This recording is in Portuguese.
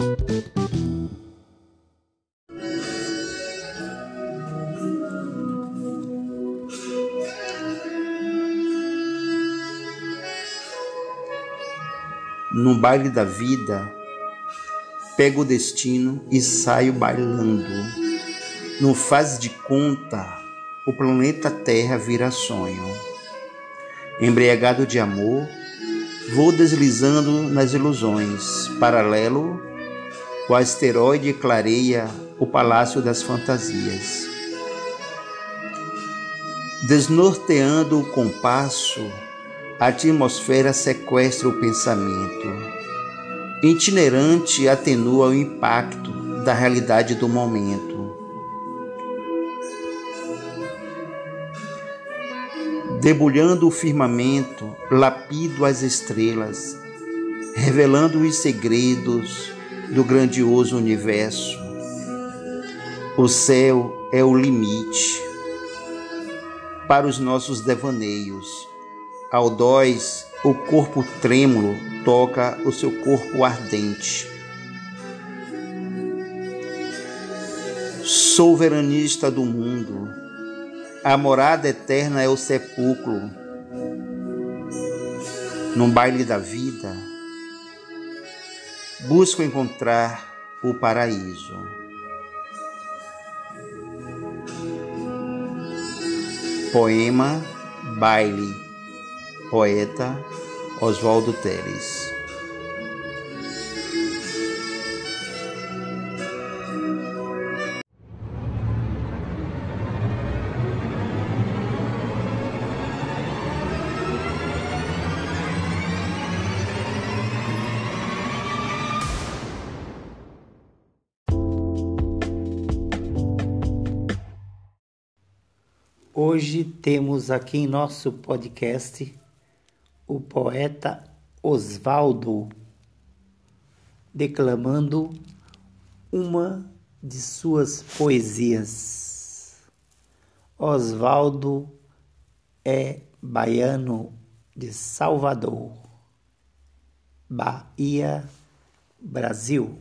No baile da vida, pego o destino e saio bailando. No faz de conta, o planeta Terra vira sonho. Embriagado de amor, vou deslizando nas ilusões. Paralelo, o asteroide clareia o palácio das fantasias. Desnorteando o compasso, a atmosfera sequestra o pensamento. Itinerante atenua o impacto da realidade do momento. Debulhando o firmamento, lapido as estrelas, revelando os segredos do grandioso universo. O céu é o limite para os nossos devaneios Audóis, o corpo trêmulo toca o seu corpo ardente. Soberanista do mundo, a morada eterna é o sepulcro. No baile da vida, busco encontrar o paraíso. Poema Baile Poeta Oswaldo Teles Hoje temos aqui em nosso podcast o poeta Osvaldo declamando uma de suas poesias. Osvaldo é baiano de Salvador, Bahia, Brasil.